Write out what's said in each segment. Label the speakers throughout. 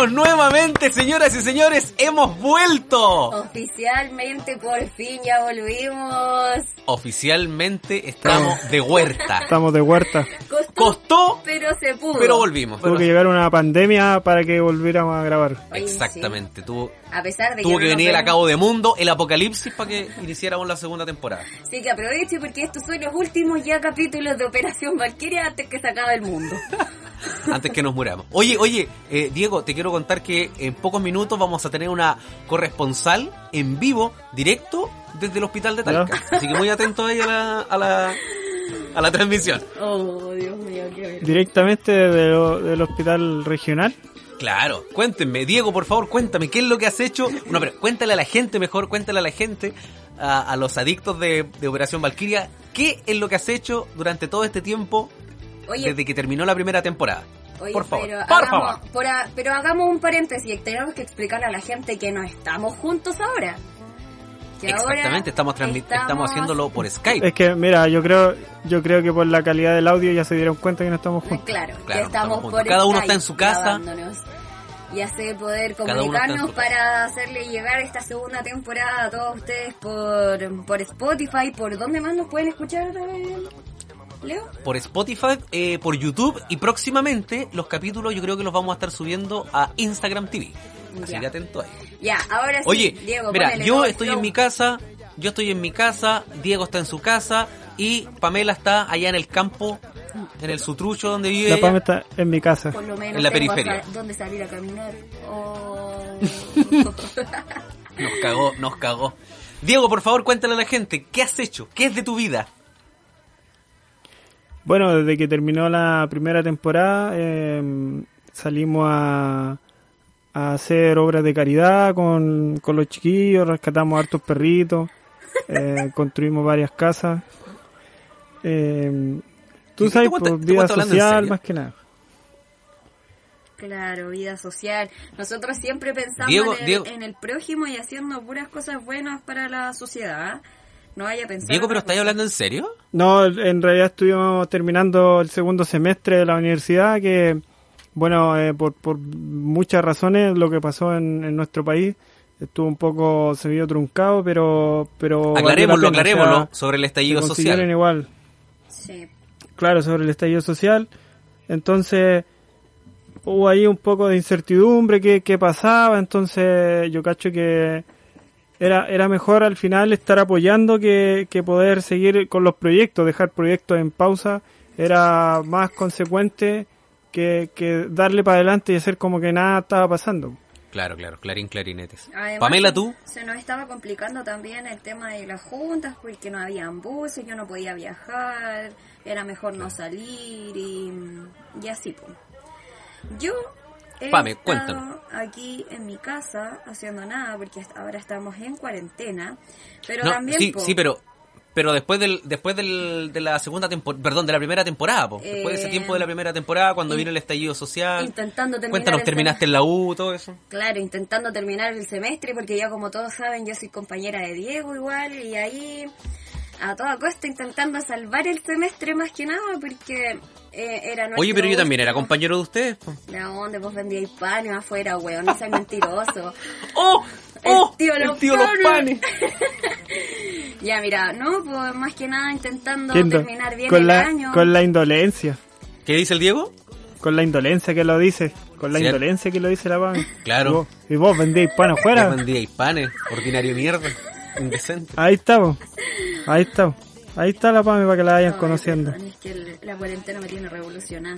Speaker 1: estamos nuevamente, señoras y señores. Hemos vuelto.
Speaker 2: Oficialmente, por fin, ya volvimos.
Speaker 1: Oficialmente estamos de huerta.
Speaker 3: Estamos de huerta.
Speaker 2: Costó,
Speaker 1: Costó,
Speaker 2: pero se pudo.
Speaker 1: pero volvimos.
Speaker 3: Tuvo que llegar una pandemia para que volviéramos a grabar.
Speaker 1: Exactamente. Tuvo.
Speaker 2: A pesar de
Speaker 1: tuvo
Speaker 2: que,
Speaker 1: que
Speaker 2: no
Speaker 1: venir el acabo de mundo, el apocalipsis, para que iniciáramos la segunda temporada.
Speaker 2: Sí, que aproveche porque estos son los últimos ya capítulos de Operación Valkyria antes que se acabe el mundo.
Speaker 1: Antes que nos muramos. Oye, oye, eh, Diego, te quiero contar que en pocos minutos vamos a tener una corresponsal en vivo, directo, desde el hospital de Talca. Así que muy atento ahí a la, a la, a la transmisión.
Speaker 2: Oh, Dios mío, qué.
Speaker 3: Directamente de lo- del hospital regional.
Speaker 1: Claro, cuéntenme, Diego, por favor, cuéntame, ¿qué es lo que has hecho? No, pero cuéntale a la gente mejor, cuéntale a la gente, a, a los adictos de, de Operación Valkyria, ¿qué es lo que has hecho durante todo este tiempo
Speaker 2: Oye,
Speaker 1: desde que terminó la primera temporada?
Speaker 2: Oye,
Speaker 1: por favor,
Speaker 2: pero,
Speaker 1: por
Speaker 2: hagamos,
Speaker 1: favor.
Speaker 2: por a- pero hagamos un paréntesis. Tenemos que explicarle a la gente que no estamos juntos ahora. Que ahora
Speaker 1: Exactamente, estamos, transmi- estamos haciéndolo por Skype.
Speaker 3: Es que, mira, yo creo yo creo que por la calidad del audio ya se dieron cuenta que no estamos juntos.
Speaker 2: Claro,
Speaker 1: Claro,
Speaker 2: que
Speaker 1: estamos
Speaker 2: estamos por
Speaker 1: Cada uno está en su casa.
Speaker 2: Y así poder comunicarnos para hacerle llegar esta segunda temporada a todos ustedes por, por Spotify. ¿Por dónde más nos pueden escuchar, Leo?
Speaker 1: por Spotify, eh, por YouTube y próximamente los capítulos yo creo que los vamos a estar subiendo a Instagram TV. Así
Speaker 2: Ya.
Speaker 1: que atento ahí.
Speaker 2: Ya, ahora sí,
Speaker 1: Oye,
Speaker 2: Diego,
Speaker 1: mira,
Speaker 2: ponele
Speaker 1: yo estoy en mi casa, yo estoy en mi casa, Diego está en su casa y Pamela está allá en el campo, en el sutrucho donde vive
Speaker 3: La
Speaker 1: ella.
Speaker 3: Pam está en mi casa.
Speaker 2: Por lo menos
Speaker 1: en la periferia.
Speaker 2: hasta dónde salir a caminar. Oh.
Speaker 1: Nos cagó, nos cagó. Diego, por favor, cuéntale a la gente, ¿qué has hecho? ¿Qué es de tu vida?
Speaker 3: Bueno, desde que terminó la primera temporada eh, salimos a, a hacer obras de caridad con, con los chiquillos, rescatamos hartos perritos, eh, construimos varias casas. Eh, tú
Speaker 1: ¿Te-
Speaker 3: sabes,
Speaker 1: cuenta-
Speaker 3: pues,
Speaker 1: te
Speaker 3: vida social más que nada.
Speaker 2: Claro, vida social. Nosotros siempre pensamos
Speaker 1: Diego,
Speaker 2: en, el,
Speaker 1: Diego.
Speaker 2: en el prójimo y haciendo puras cosas buenas para la sociedad. No vaya a pensar.
Speaker 1: Diego, pero ¿estáis hablando en serio?
Speaker 3: No, en realidad estuvimos terminando el segundo semestre de la universidad que, bueno, eh, por, por muchas razones lo que pasó en, en nuestro país estuvo un poco, se vio truncado, pero... pero
Speaker 1: Aclarémoslo,
Speaker 3: pena, o sea,
Speaker 1: aclarémoslo, sobre el estallido social.
Speaker 3: igual,
Speaker 2: Sí.
Speaker 3: claro, sobre el estallido social. Entonces, hubo ahí un poco de incertidumbre qué, qué pasaba, entonces yo cacho que era, era mejor al final estar apoyando que, que poder seguir con los proyectos, dejar proyectos en pausa, era más consecuente que, que darle para adelante y hacer como que nada estaba pasando.
Speaker 1: Claro, claro, clarín, clarinetes.
Speaker 2: Además,
Speaker 1: Pamela, tú,
Speaker 2: Se nos estaba complicando también el tema de las juntas porque no habían buses, yo no podía viajar, era mejor no salir y, y así. Pues. Yo he
Speaker 1: Pame,
Speaker 2: estado
Speaker 1: cuéntanos.
Speaker 2: aquí en mi casa haciendo nada porque ahora estamos en cuarentena, pero
Speaker 1: no,
Speaker 2: también...
Speaker 1: sí,
Speaker 2: po,
Speaker 1: sí, pero pero después del después del, de la segunda temporada, perdón, de la primera temporada, po. después de ese
Speaker 2: Eh,
Speaker 1: tiempo de la primera temporada, cuando
Speaker 2: in-
Speaker 1: vino el estallido social,
Speaker 2: Intentando terminar
Speaker 1: cuéntanos, terminaste en la U, todo eso.
Speaker 2: Claro, intentando terminar el semestre porque ya como todos saben yo soy compañera de Diego igual y ahí a toda costa intentando salvar el semestre más que nada porque eh, era nuestro
Speaker 1: Oye, pero yo también era compañero de ustedes. po.
Speaker 2: ¿De dónde vos vendíais panes afuera, weón? No seas mentiroso.
Speaker 1: ¡Oh!
Speaker 2: El
Speaker 1: ¡Oh!
Speaker 2: tío
Speaker 1: el
Speaker 2: Los
Speaker 1: tío Los
Speaker 2: Panes.
Speaker 1: Panes.
Speaker 2: ya, mira, no, pues más que nada intentando
Speaker 3: ¿Quién do-
Speaker 2: terminar bien
Speaker 3: con,
Speaker 2: el
Speaker 3: la,
Speaker 2: año.
Speaker 3: con la indolencia,
Speaker 1: ¿Qué dice el Diego?
Speaker 3: con la indolencia que lo dice, con la
Speaker 1: Cierto.
Speaker 3: indolencia que lo dice la Pam.
Speaker 1: Claro.
Speaker 3: Y vos, y vos vendéis pan afuera.
Speaker 1: vendíais panes, ordinario mierda, indecente.
Speaker 3: Ahí estamos. Ahí está. Ahí está la PAME para que la vayan
Speaker 2: Ay,
Speaker 3: conociendo.
Speaker 2: es que el- la cuarentena me tiene revolucionada.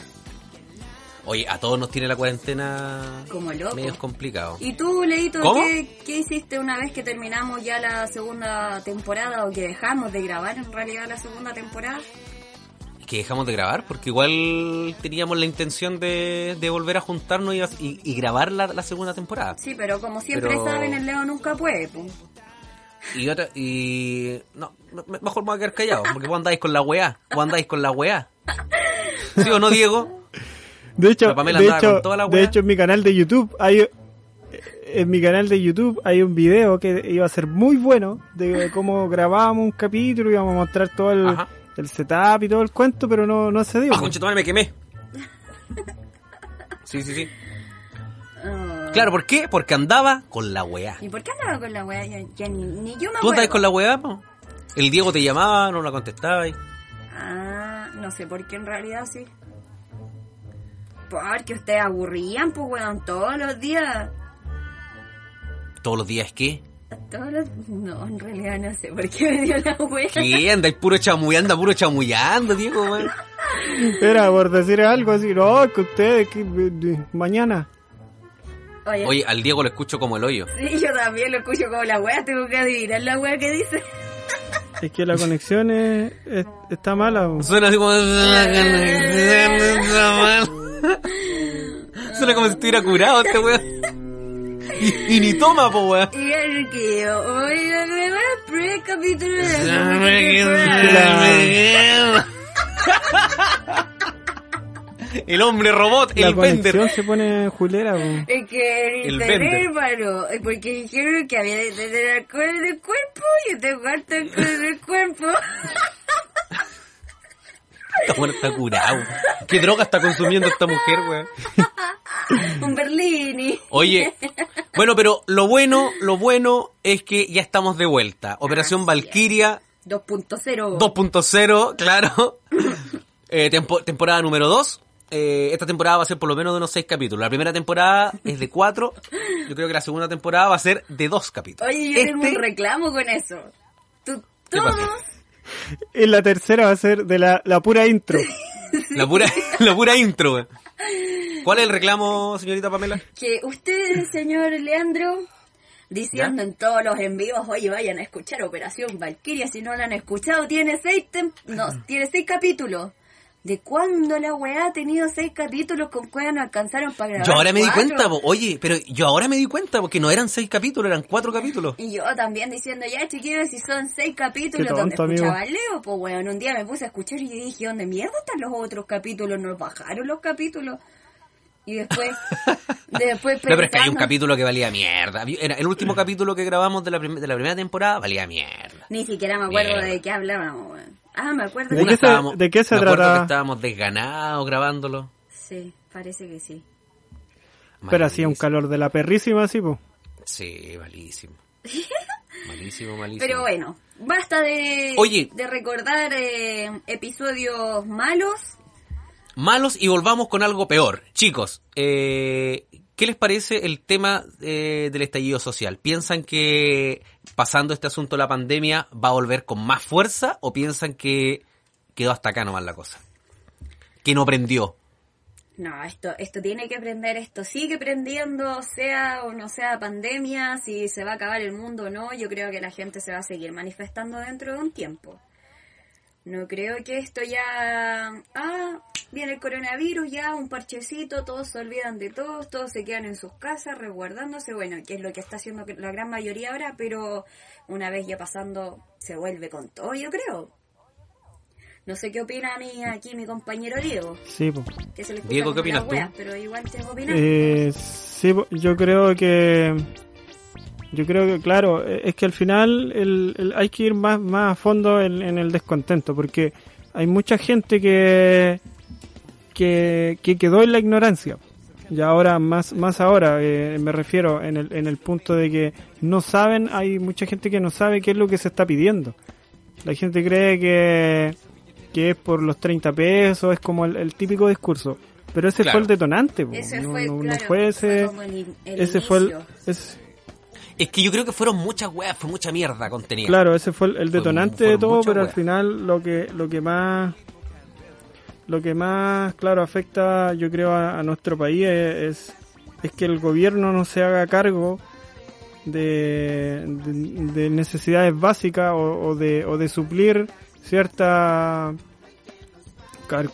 Speaker 1: Oye, a todos nos tiene la cuarentena
Speaker 2: Como loco.
Speaker 1: medio complicado.
Speaker 2: ¿Y tú, Leito. ¿qué, qué hiciste una vez que terminamos ya la segunda temporada o que dejamos de grabar en realidad la segunda temporada?
Speaker 1: que dejamos de grabar porque igual teníamos la intención de, de volver a juntarnos y, y- y grabar la, la segunda temporada.
Speaker 2: Sí, pero como siempre
Speaker 1: Pero-
Speaker 2: saben, el Leo nunca puede. po.
Speaker 1: Y otra, y no, me- mejor me voy a quedar callado, porque vos andáis con la weá, vos andáis con la weá. ¿Sí o no, Diego?
Speaker 3: De hecho, de
Speaker 1: andaba
Speaker 3: hecho,
Speaker 1: con toda la
Speaker 3: de hecho en mi canal de YouTube hay en mi canal de YouTube hay un video que iba a ser muy bueno de cómo grabábamos un capítulo y íbamos a mostrar todo el, el setup y todo el cuento, pero no, no se dio.
Speaker 1: Ah, conchetumare, me quemé. Sí, sí, sí. Claro, ¿por qué? Porque andaba con la weá.
Speaker 2: ¿Y por qué andaba con la weá? Ya, ya ni, ni yo me
Speaker 1: ¿Tú andabas con la weá, po? El Diego te llamaba, no la contestabas.
Speaker 2: Ah, no sé por qué en realidad sí. Porque ustedes aburrían, pues weón, todos los días.
Speaker 1: Todos los días, ¿qué?
Speaker 2: Todos los... No, en realidad no sé por qué me dio la wea.
Speaker 1: ¿Qué? Andáis puro chamuyando, puro chamullando, Diego, weón.
Speaker 3: Era por decir algo así, no, que ustedes, que, mañana.
Speaker 2: Oye,
Speaker 1: Oye, al Diego lo escucho como el hoyo.
Speaker 2: sí, yo también lo escucho como la wea, tengo que adivinar la wea que dice.
Speaker 3: Es que la conexión es, es- está mala. po.
Speaker 1: Suena así como... Suena como si estuviera curado este weón. Y, y ni toma, po, weón.
Speaker 2: Y el que oiga, me va a pre capítulo de.
Speaker 1: El hombre robot,
Speaker 3: La
Speaker 1: el vender.
Speaker 3: se pone julera. po.
Speaker 2: Es que
Speaker 1: El
Speaker 2: el hermano, porque dijeron que había de tener alcohol en el cuerpo y tengo harto alcohol en el cuerpo.
Speaker 1: Esta weón está curado. ¿Qué droga está consumiendo esta mujer, weón?
Speaker 2: Un Berlini.
Speaker 1: Oye, bueno, pero lo bueno, lo bueno es que ya estamos de vuelta. Operación Valkyria
Speaker 2: 2.0.
Speaker 1: 2.0, claro. Eh, tempo- temporada número 2. esta temporada va a ser por lo menos de unos 6 capítulos. La primera temporada es de 4. Yo creo que la segunda temporada va a ser de 2 capítulos.
Speaker 2: Oye, yo tengo
Speaker 1: Este-
Speaker 2: un reclamo con eso. Tú,
Speaker 1: ¿Qué
Speaker 2: todos,
Speaker 3: Y la tercera va a ser de la, la pura intro.
Speaker 1: La pura, la pura intro. ¿Cuál es el reclamo, señorita Pamela?
Speaker 2: que usted, señor Leandro, diciendo en todos los envíos, oye, vayan a escuchar Operación Valkyria, si no la han escuchado, tiene seis, tem- no, tiene seis capítulos. ¿De cuándo la weá ha tenido seis capítulos con cuál no alcanzaron para grabar?
Speaker 1: Yo ahora me di
Speaker 2: cuatro?
Speaker 1: cuenta, po. oye, pero yo ahora me di cuenta porque no eran 6 capítulos, eran 4 capítulos.
Speaker 2: Y yo también diciendo, ya chiquillos, si son seis capítulos donde
Speaker 3: tonto,
Speaker 2: escuchaba a Leo, pues weón, un día me puse a escuchar y yo dije, ¿dónde mierda están los otros capítulos? ¿Nos bajaron los capítulos? Y después, después
Speaker 1: No, pero es que hay un capítulo que valía mierda. Era el último capítulo que grabamos de la, prim- de la primera temporada valía mierda.
Speaker 2: Ni siquiera me acuerdo
Speaker 1: Mierda.
Speaker 2: de qué hablábamos, weón. Ah, me acuerdo
Speaker 3: ¿De
Speaker 2: que...
Speaker 3: qué se- de qué se
Speaker 1: me acuerdo que estábamos desganados grabándolo.
Speaker 2: Sí, parece que sí.
Speaker 3: Pero hacía un calor de la perrísima, así, pues.
Speaker 1: Sí, malísimo. Malísimo, malísimo.
Speaker 2: Pero bueno, basta de,
Speaker 1: Oye.
Speaker 2: de recordar eh, episodios malos.
Speaker 1: Malos y volvamos con algo peor. Chicos, eh, ¿qué les parece el tema eh, del estallido social? ¿Piensan que pasando este asunto la pandemia va a volver con más fuerza o piensan que quedó hasta acá nomás la cosa? Que no prendió.
Speaker 2: No, esto, esto tiene que prender, esto sigue prendiendo, sea o no sea pandemia, si se va a acabar el mundo o no, yo creo que la gente se va a seguir manifestando dentro de un tiempo. No creo que esto ya... Ah, viene el coronavirus, ya un parchecito, todos se olvidan de todos, todos se quedan en sus casas resguardándose, bueno, que es lo que está haciendo la gran mayoría ahora, pero una vez ya pasando se vuelve con todo, yo creo. No sé qué opina mi, aquí mi compañero Diego,
Speaker 3: Sí, pues.
Speaker 2: que se le escucha
Speaker 1: Diego, ¿qué opinas tú?
Speaker 2: pero igual opinar.
Speaker 3: Eh, sí, po, yo creo que yo creo que claro es que al final el, el- hay que ir más más a fondo en, en el descontento porque hay mucha gente que que, que quedó en la ignorancia y ahora más más ahora eh, me refiero en el en el punto de que no saben hay mucha gente que no sabe qué es lo que se está pidiendo la gente cree que que es por los 30 pesos es como el, el típico discurso pero ese
Speaker 1: Claro.
Speaker 3: fue el detonante po.
Speaker 2: Ese
Speaker 3: no,
Speaker 2: fue,
Speaker 3: no- no
Speaker 2: claro,
Speaker 3: fue ese
Speaker 2: como el, el
Speaker 3: ese fue el, ese-
Speaker 1: Es que yo creo que fueron muchas weas, fue mucha mierda contenida.
Speaker 3: claro ese fue el, el
Speaker 1: Fue-
Speaker 3: detonante de todo pero al final lo que lo que más lo que más claro afecta yo creo a, a nuestro país es, es que el gobierno no se haga cargo de, de, de necesidades básicas o, o de o de suplir cierta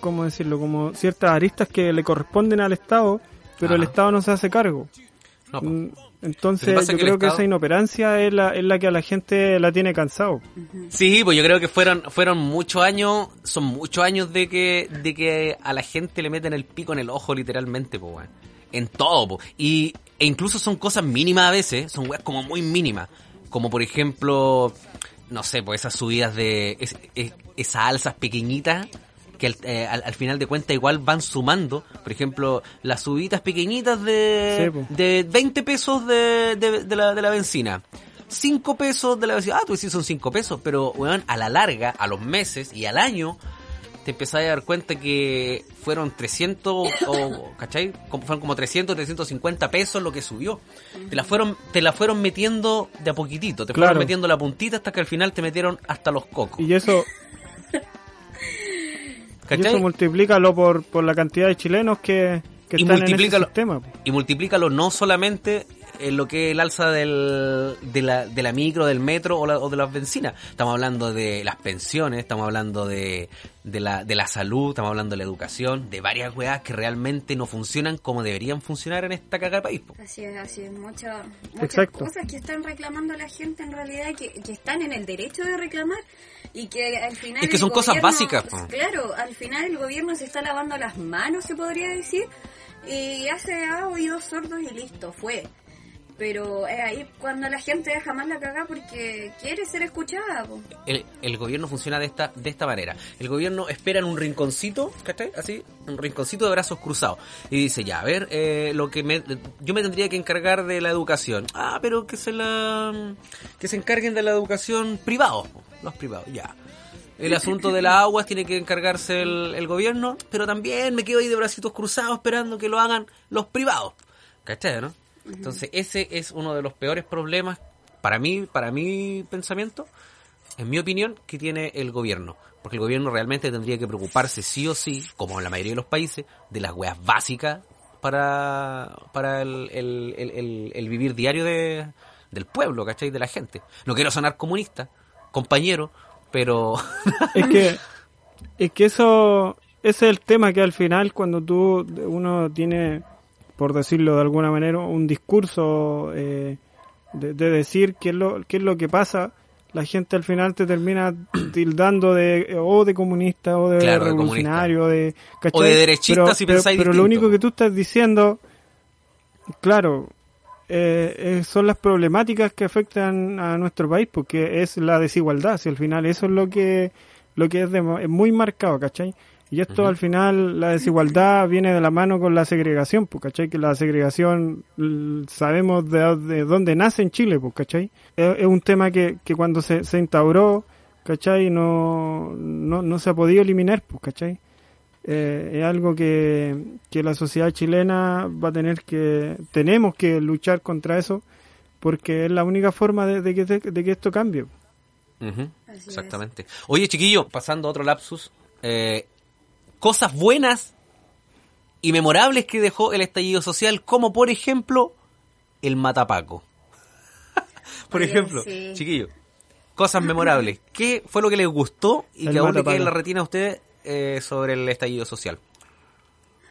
Speaker 3: cómo decirlo como ciertas aristas que le corresponden al Estado pero el. Estado no se hace cargo
Speaker 1: No,
Speaker 3: Entonces yo
Speaker 1: que
Speaker 3: creo que
Speaker 1: Estado-
Speaker 3: esa inoperancia es la, es la que a la gente la tiene cansado.
Speaker 1: Sí, pues yo creo que fueron fueron muchos años, son muchos años de que de que a la gente le meten el pico en el ojo literalmente, pues. En todo, pues. Y e incluso son cosas mínimas a veces, son weas como muy mínimas, como por ejemplo, no sé, pues esas subidas de es- es- esas alzas pequeñitas que al, eh, al, al final de cuentas igual van sumando, por ejemplo, las subidas pequeñitas de,
Speaker 3: Sí,
Speaker 1: de 20 pesos de, de, de la, de la benzina. 5 pesos de la benzina. Ah, tú sí son 5 pesos, pero weón, a la larga, a los meses y al año, te empezás a dar cuenta que fueron 300 o, ¿cachai? Como- Fueron como 300, 350 pesos lo que subió. Te la fueron, te la fueron metiendo de a poquitito, te
Speaker 3: Claro.
Speaker 1: fueron metiendo la puntita hasta que al final te metieron hasta los cocos.
Speaker 3: Y eso, y
Speaker 1: ¿Cachai?
Speaker 3: eso multiplícalo por, por la cantidad de chilenos que, que
Speaker 1: Y
Speaker 3: están en ese
Speaker 1: multiplícalo-
Speaker 3: sistema.
Speaker 1: y multiplícalo no solamente en lo que es el alza del, de, la, de la micro, del metro o, la- o de las bencinas. Estamos hablando de las pensiones, estamos hablando de, de, la, de la salud, estamos hablando de la educación, de varias weas que realmente no funcionan como deberían funcionar en esta caga de país. po.
Speaker 2: Así es, así es. Mucha- muchas
Speaker 3: Exacto.
Speaker 2: cosas que están reclamando la gente en realidad que, que están en el derecho de reclamar y que al final.
Speaker 1: Es que son cosas básicas, po.
Speaker 2: Claro, al final el gobierno se está lavando las manos, se podría decir, y hace ah, oídos sordos y listo, fue. Pero es ahí cuando la gente deja más la cagada porque quiere ser escuchada. po.
Speaker 1: El, el gobierno funciona de esta, de esta manera. El gobierno espera en un rinconcito, ¿cachai? Así, un rinconcito de brazos cruzados. Y dice, ya, a ver, eh, lo que me, yo me tendría que encargar de la educación. Ah, pero que se la, que se encarguen de la educación privados, po, los privados, ya. El asunto de las aguas tiene que encargarse el, el gobierno, pero también me quedo ahí de bracitos cruzados esperando que lo hagan los privados. ¿Cachai, no? Entonces, ese es uno de los peores problemas, para mí, para mi pensamiento, en mi opinión, que tiene el gobierno. Porque el gobierno realmente tendría que preocuparse sí o sí, como en la mayoría de los países, de las weas básicas para, para el, el- el- el- el vivir diario de, del pueblo, ¿cachai? De la gente. No quiero sonar comunista, compañero, pero...
Speaker 3: Es que, es que eso, ese es el tema que al final cuando tú, uno tiene, por decirlo de alguna manera, un discurso eh, de, de decir qué es, lo, qué es lo que pasa, la gente al final te termina tildando de o de comunista o de
Speaker 1: Claro,
Speaker 3: revolucionario o de.
Speaker 1: O de derechista
Speaker 3: pero,
Speaker 1: si
Speaker 3: pero-
Speaker 1: pensáis
Speaker 3: pero lo único que tú estás diciendo, claro, eh, eh, son las problemáticas que afectan a nuestro país, porque es la desigualdad, si al final eso es lo que lo que es, de- es muy marcado, ¿cachai? Y esto al final, la desigualdad viene de la mano con la segregación, pues, ¿cachai? Que la segregación sabemos de, de dónde nace en Chile, pues, ¿cachai? Es, es un tema que, que cuando se, se instauró, ¿cachai? No, no, no se ha podido eliminar, pues, ¿cachai? Eh, es algo que, que la sociedad chilena va a tener que, tenemos que luchar contra eso, porque es la única forma de, de que, de que esto cambie.
Speaker 1: Exactamente. Oye, chiquillo, pasando a otro lapsus, eh, cosas buenas y memorables que dejó el estallido social, como por ejemplo el matapaco. por
Speaker 2: Oye,
Speaker 1: ejemplo,
Speaker 2: sí.
Speaker 1: chiquillo, cosas memorables. ¿Qué fue lo que les gustó y
Speaker 3: El
Speaker 1: que aún le queda en la retina a ustedes eh, sobre el estallido social?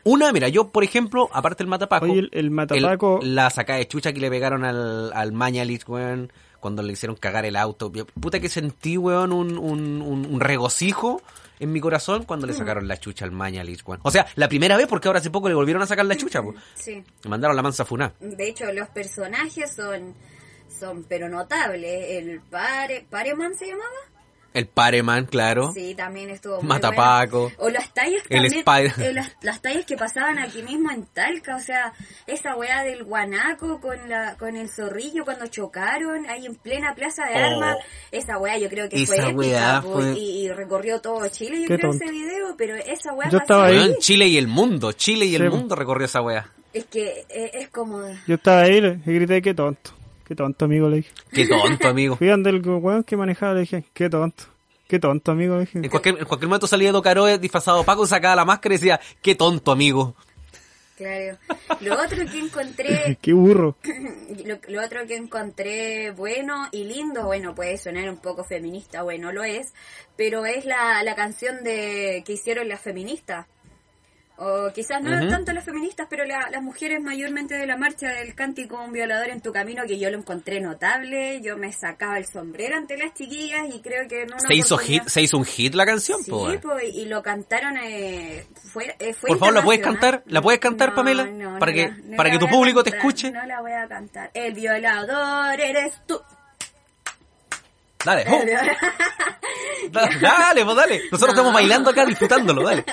Speaker 1: Una, mira, yo por ejemplo, aparte del matapaco,
Speaker 3: Oye, el, el matapaco,
Speaker 1: el- la sacada de chucha que le pegaron al, al Mañalich, weón, cuando le hicieron cagar el auto. Puta que sentí, weón, un, un, un, un regocijo en mi corazón cuando le sacaron la chucha al Mañalich, weón. O sea, la primera vez, porque ahora hace poco le volvieron a sacar la chucha, pues.
Speaker 2: Sí.
Speaker 1: Le mandaron la mansa funá.
Speaker 2: De hecho, los personajes son, son pero notables. El pare, Pareman se llamaba.
Speaker 1: El Pareman, claro.
Speaker 2: Sí, también estuvo muy
Speaker 1: Matapaco.
Speaker 2: O las tallas
Speaker 1: El
Speaker 2: también,
Speaker 1: Spider-
Speaker 2: eh, las, las tallas que pasaban aquí mismo en Talca, o sea, esa weá del guanaco con la con el zorrillo cuando chocaron ahí en plena plaza de
Speaker 1: Oh.
Speaker 2: armas, esa weá yo creo que
Speaker 1: Esa
Speaker 2: fue épica
Speaker 1: fue-
Speaker 2: y, y recorrió todo Chile, yo
Speaker 3: Qué
Speaker 2: creo
Speaker 3: tonto.
Speaker 2: ese video, pero esa weá
Speaker 3: Yo estaba ahí.
Speaker 1: Chile y el mundo. Chile y el mundo recorrió esa weá.
Speaker 2: Es que eh, es como
Speaker 3: yo estaba ahí y grité, qué tonto, qué tonto amigo, le dije.
Speaker 1: Qué tonto, amigo.
Speaker 3: Fui donde el weón que manejaba, le dije, qué tonto, qué tonto amigo, le dije.
Speaker 1: En cualquier, en cualquier momento salía Edo Caroe disfrazado Paco, sacaba la máscara y decía, qué tonto, amigo.
Speaker 2: claro. Lo otro que encontré
Speaker 3: Qué burro.
Speaker 2: lo, lo otro que encontré bueno y lindo, bueno, puede sonar un poco feminista, bueno, lo es, pero es la, la canción de que hicieron las feministas. O quizás no
Speaker 1: Ujú.
Speaker 2: tanto las feministas, pero la- las mujeres mayormente de la marcha del cántico Un violador en tu camino, que yo lo encontré notable, yo me sacaba el sombrero ante las chiquillas y creo que una
Speaker 1: Se hizo hit, se hizo un hit la canción,
Speaker 2: Sí,
Speaker 1: po, weón.
Speaker 2: po, y lo cantaron, eh, fue, eh, fue
Speaker 1: Por favor, ¿la puedes cantar? ¿La puedes cantar, Pamela? Para que-
Speaker 2: la-
Speaker 1: para que tu público te
Speaker 2: cantar,
Speaker 1: escuche.
Speaker 2: No la voy a cantar. El violador eres tú.
Speaker 1: Dale, ¡oh!
Speaker 2: violador-
Speaker 1: Da- Dale, pues dale. Nosotros estamos bailando acá, disfrutándolo, dale.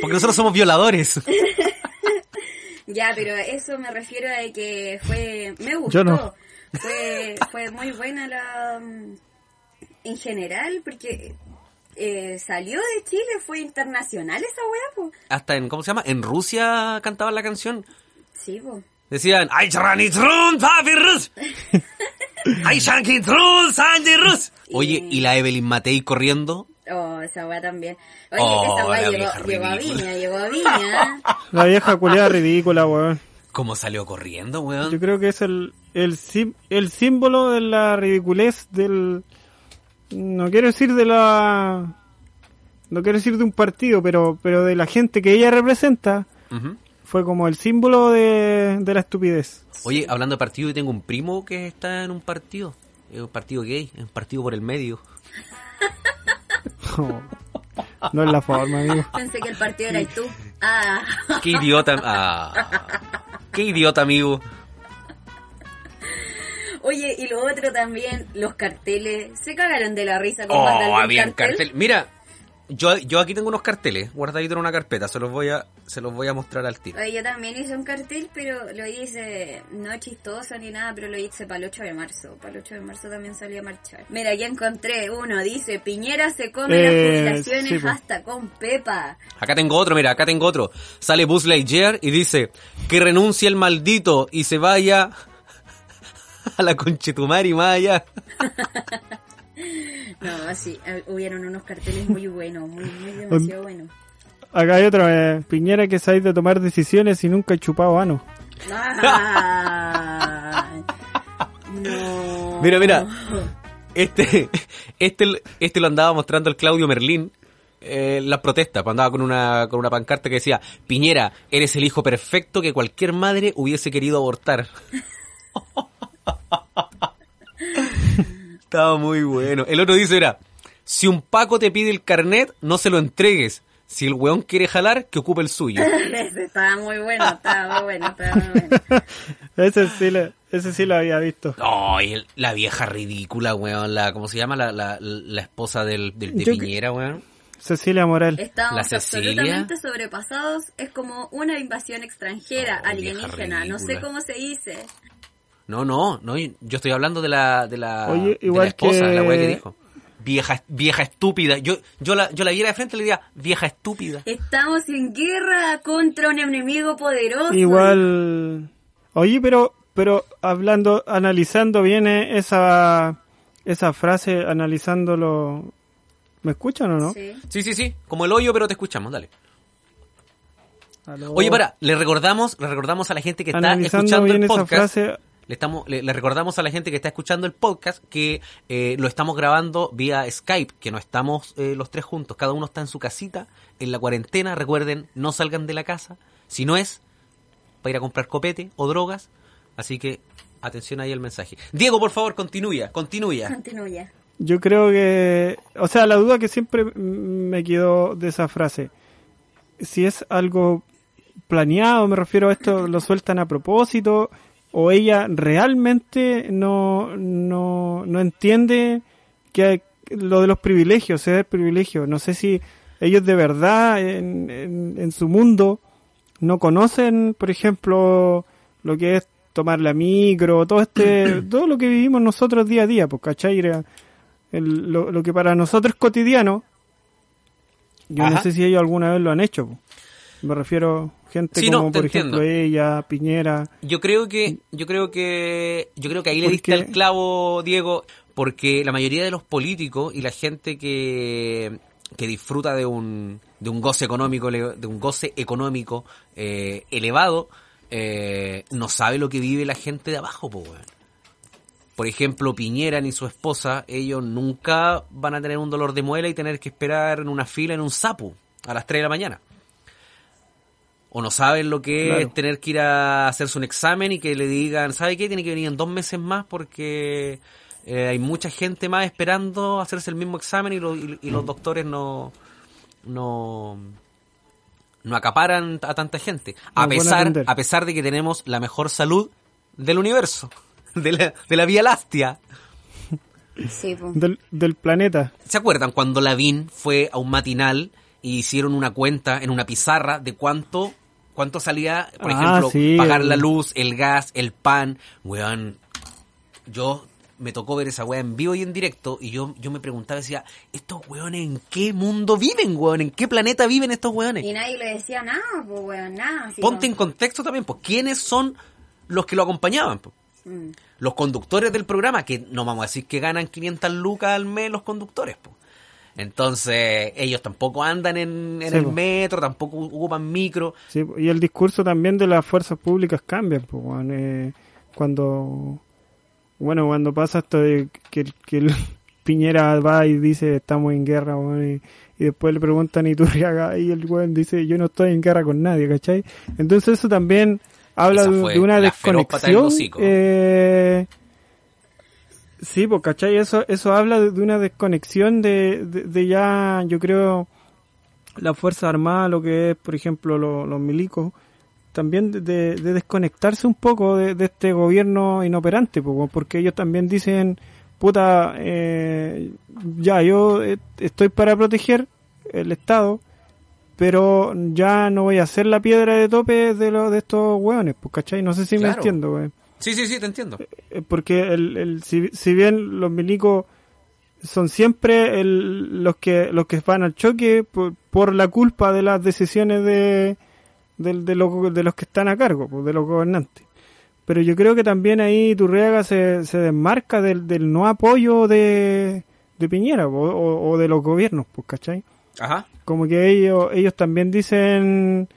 Speaker 1: Porque nosotros somos violadores.
Speaker 2: Ya, pero eso me refiero a que fue, me gustó.
Speaker 3: Yo no.
Speaker 2: Fue, fue muy buena la, mm, en general, porque eh, salió de Chile, fue internacional esa weá, po.
Speaker 1: Hasta en, ¿cómo se llama? En Rusia cantaban la canción.
Speaker 2: Sí, po.
Speaker 1: Decían, ¡Ay, charranitrun, papirrus! ¡Ay, shankitrun, sandirrus! Oye, ¿y la Evelyn Matei corriendo?
Speaker 2: Oh, esa weá también. Oye,
Speaker 1: Oh,
Speaker 2: esa weá
Speaker 1: la
Speaker 2: llegó, a. Viña, llegó a Viña.
Speaker 3: La vieja culiada ridícula, weón.
Speaker 1: ¿Cómo salió corriendo,
Speaker 3: Yo
Speaker 1: weón?
Speaker 3: creo que es el, el, el símbolo de la ridiculez del... No quiero decir de la... No quiero decir de un partido, pero, pero de la gente que ella representa,
Speaker 1: Ujú.
Speaker 3: Fue como el símbolo de, de la estupidez.
Speaker 1: Oye, hablando de partido, yo tengo un primo que está en un partido. Es un partido gay, es un partido por el medio.
Speaker 3: No, no es la forma, amigo.
Speaker 2: Pensé que el partido era tú. Ah.
Speaker 1: Qué idiota. Ah, qué idiota, amigo.
Speaker 2: Oye, y lo otro también, los carteles. Se cagaron de la risa con
Speaker 1: Oh, habían cartel. Mira, yo, yo aquí tengo unos carteles guardaditos en una carpeta. Se los voy a, se los voy a mostrar al tiro.
Speaker 2: Oye, yo también hice un cartel, pero lo hice no chistoso ni nada, pero lo hice para el 8 de marzo. Para el 8 de marzo también salí a marchar. Mira, ya encontré uno, dice, Piñera se come
Speaker 3: Eh,
Speaker 2: las jubilaciones
Speaker 3: sí, po.
Speaker 2: hasta con Pepa.
Speaker 1: Acá tengo otro, mira, acá tengo otro. Sale Buzz Lightyear y dice que renuncie el maldito y se vaya a la conchetumari allá.
Speaker 2: No, sí, eh, hubieron unos carteles muy buenos, muy, muy demasiado buenos.
Speaker 3: Acá hay otro, eh, Piñera que sabe de tomar decisiones y nunca ha chupado ano.
Speaker 2: No.
Speaker 1: Mira, mira. Este, este, este lo andaba mostrando el Claudio Merlín eh, en las protestas, cuando andaba con una, con una pancarta que decía, Piñera, eres el hijo perfecto que cualquier madre hubiese querido abortar. Estaba muy bueno. El otro dice, era, si un Paco te pide el carnet, no se lo entregues. Si el weón quiere jalar, que ocupe el suyo.
Speaker 2: Ese estaba muy bueno, estaba muy bueno, estaba muy bueno.
Speaker 3: Ese sí, le- ese sí lo había visto.
Speaker 1: No, y el- la vieja ridícula, weón, la, ¿cómo se llama? La, la, la esposa del, del- de
Speaker 3: Yo que-
Speaker 1: Piñera, weón.
Speaker 3: Cecilia
Speaker 1: La Cecilia.
Speaker 2: absolutamente sobrepasados. Es como una invasión extranjera,
Speaker 1: Oh,
Speaker 2: alienígena. No sé cómo se dice.
Speaker 1: No, no, no, yo estoy hablando de la, de la,
Speaker 3: Oye,
Speaker 1: de la esposa,
Speaker 3: que-
Speaker 1: la weá que dijo. Vieja, vieja estúpida. Yo, yo la, yo la viera de frente y le diría, vieja estúpida.
Speaker 2: Estamos en guerra contra un enemigo poderoso.
Speaker 3: Igual. Oye, pero, pero hablando, analizando bien eh, esa, esa frase, analizándolo. ¿Me escuchan o no?
Speaker 2: Sí.
Speaker 1: Sí, sí, sí, como el hoyo, pero te escuchamos, dale.
Speaker 3: Aló.
Speaker 1: Oye, para, le recordamos, le recordamos a la gente que está escuchando
Speaker 3: bien
Speaker 1: el
Speaker 3: esa
Speaker 1: podcast.
Speaker 3: frase,
Speaker 1: Le, estamos, le, le recordamos a la gente que está escuchando el podcast que eh, lo estamos grabando vía Skype, que no estamos eh, los tres juntos, cada uno está en su casita, en la cuarentena, recuerden, no salgan de la casa, si no es para ir a comprar copete o drogas, así que atención ahí al mensaje. Diego, por favor, continúa, continúa.
Speaker 2: Continúa.
Speaker 3: yo creo que. O sea, la duda que siempre me quedó de esa frase. Si es algo planeado, me refiero a esto, lo sueltan a propósito, o ella realmente no, no, no entiende que hay- lo de los privilegios, se el privilegio. No sé si ellos de verdad en, en, en su mundo no conocen, por ejemplo, lo que es tomar la micro, todo este, todo lo que vivimos nosotros día a día, pues, ¿cachai? El- lo, lo que para nosotros es cotidiano, yo
Speaker 1: Ajá.
Speaker 3: no sé si ellos alguna vez lo han hecho. pues. Me refiero gente
Speaker 1: Sí,
Speaker 3: como por ejemplo
Speaker 1: entiendo.
Speaker 3: ella, Piñera.
Speaker 1: Yo creo que, yo creo que, yo creo que ahí le
Speaker 3: ¿Por
Speaker 1: diste
Speaker 3: qué?
Speaker 1: al clavo, Diego, porque la mayoría de los políticos y la gente que, que disfruta de un, de un goce económico, de un goce económico eh, elevado, eh, no sabe lo que vive la gente de abajo. Por ejemplo, Piñera ni su esposa, ellos nunca van a tener un dolor de muela y tener que esperar en una fila en un sapo a las 3 de la mañana. O no saben lo que
Speaker 3: Claro.
Speaker 1: es tener que ir a hacerse un examen y que le digan, ¿sabe qué? Tiene que venir en dos meses más porque eh, hay mucha gente más esperando hacerse el mismo examen y, lo- y- y los doctores no, no, no acaparan a tanta gente. A
Speaker 3: No
Speaker 1: pesar, a pesar de que tenemos la mejor salud del universo, de la, de la Vía Láctea.
Speaker 2: Sí,
Speaker 3: del, del planeta.
Speaker 1: ¿Se acuerdan cuando Lavín fue a un matinal y hicieron una cuenta en una pizarra de cuánto cuánto salía, por
Speaker 3: Ah,
Speaker 1: ejemplo,
Speaker 3: sí,
Speaker 1: pagar
Speaker 3: el-
Speaker 1: la luz, el gas, el pan? Weón, yo me tocó ver esa weá en vivo y en directo y yo, yo me preguntaba, decía, ¿estos weones en qué mundo viven, weón? ¿En qué planeta viven estos weones?
Speaker 2: Y nadie le decía nada, pues, weón, nada.
Speaker 1: Ponte en contexto también, pues, ¿quiénes son los que lo acompañaban? pues?
Speaker 2: Mm.
Speaker 1: Los conductores del programa, que no vamos a decir que ganan 500 lucas al mes los conductores, pues. Entonces, ellos tampoco andan en, en
Speaker 3: Sí,
Speaker 1: el metro, tampoco ocupan micro.
Speaker 3: Sí, y el discurso también de las fuerzas públicas cambia. pues, eh, cuando bueno cuando pasa esto de que, que el Piñera va y dice estamos en guerra y, y después le preguntan y Turriaga y el weón dice yo no estoy en guerra con nadie ¿cachai? entonces eso también habla de, una desconexión eh, sí pues ¿cachai? eso eso habla de, de una desconexión de, de, de ya yo creo la Fuerza Armada, lo que es, por ejemplo, lo- los milicos, también de, de- de desconectarse un poco de, este gobierno inoperante, po, porque ellos también dicen, puta, eh, ya, yo eh, estoy para proteger el Estado, pero ya no voy a ser la piedra de tope de, lo, de estos hueones, pues, ¿cachai? No sé si me entiendo, weón.
Speaker 1: Sí, sí, sí, te entiendo.
Speaker 3: Eh, porque el, el- si, si bien los milicos son siempre el- los que los que van al choque por, por la culpa de las decisiones de, del- de, los, de los que están a cargo, pues, de los gobernantes. Pero yo creo que también ahí Turriaga se, se desmarca del, del no apoyo de, de Piñera o, o de los gobiernos, pues, ¿cachai?
Speaker 1: Ajá.
Speaker 3: como que ellos ellos también dicen